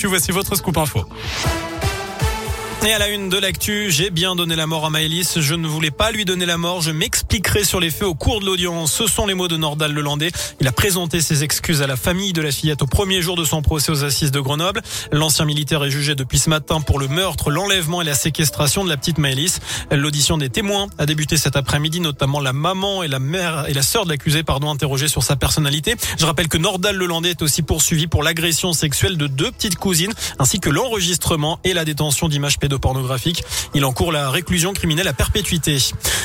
Tu voici votre scoop info. Et à la une de l'actu, j'ai bien donné la mort à Maëlys. Je ne voulais pas lui donner la mort. Je m'expliquerai sur les faits au cours de l'audience. Ce sont les mots de Nordal Lelandais. Il a présenté ses excuses à la famille de la fillette au premier jour de son procès aux assises de Grenoble. L'ancien militaire est jugé depuis ce matin pour le meurtre, l'enlèvement et la séquestration de la petite Maëlys. L'audition des témoins a débuté cet après-midi, notamment la maman et la mère et la sœur de l'accusé, pardon, interrogées sur sa personnalité. Je rappelle que Nordal Lelandais est aussi poursuivi pour l'agression sexuelle de deux petites cousines, ainsi que l'enregistrement et la détention d'images pornographique. Il encourt la réclusion criminelle à perpétuité.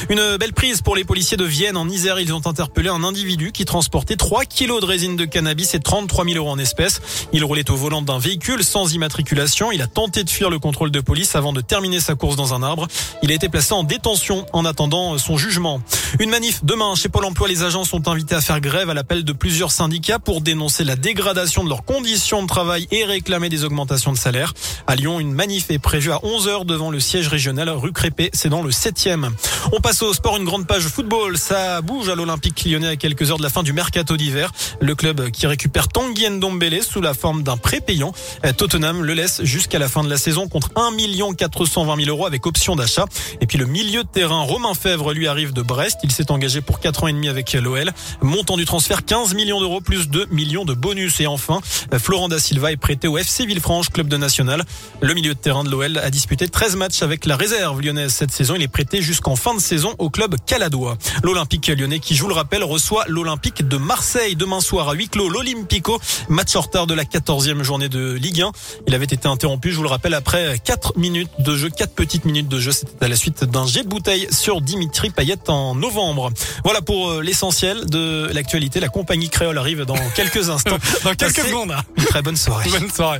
Une belle prise pour les policiers de Vienne. En Isère, ils ont interpellé un individu qui transportait 3 kilos de résine de cannabis et 33 000 euros en espèces. Il roulait au volant d'un véhicule sans immatriculation. Il a tenté de fuir le contrôle de police avant de terminer sa course dans un arbre. Il a été placé en détention en attendant son jugement. Une manif demain chez Pôle emploi. Les agents sont invités à faire grève à l'appel de plusieurs syndicats pour dénoncer la dégradation de leurs conditions de travail et réclamer des augmentations de salaire. À Lyon, une manif est prévue à 11 heures devant le siège régional rue Crépé. C'est dans le 7e. On passe au sport, une grande page football. Ça bouge à l'Olympique lyonnais à quelques heures de la fin du mercato d'hiver. Le club qui récupère Tanguy Ndombele sous la forme d'un prêt payant. Tottenham le laisse jusqu'à la fin de la saison contre 1 420 000 euros avec option d'achat. Et puis le milieu de terrain, Romain Fèvre, lui arrive de Brest. Il s'est engagé pour 4 ans et demi avec l'OL. Montant du transfert 15 millions d'euros plus 2 millions de bonus. Et enfin, Florent Da Silva est prêté au FC Villefranche, club de national. Le milieu de terrain de l'OL a disputé 13 matchs avec la réserve lyonnaise cette saison. Il est prêté jusqu'en fin de saison au club caladois. L'Olympique lyonnais qui joue le rappel reçoit l'Olympique de Marseille demain soir à huis clos. L'Olympico, match en retard de la 14e journée de Ligue 1. Il avait été interrompu, je vous le rappelle, après 4 minutes de jeu, 4 petites minutes de jeu. C'était à la suite d'un jet de bouteille sur Dimitri Payet en novembre. Voilà pour euh, l'essentiel de l'actualité. La compagnie créole arrive dans quelques instants. dans quelques secondes. Une très bonne soirée. Bonne soirée.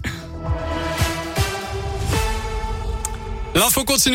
L'info continue.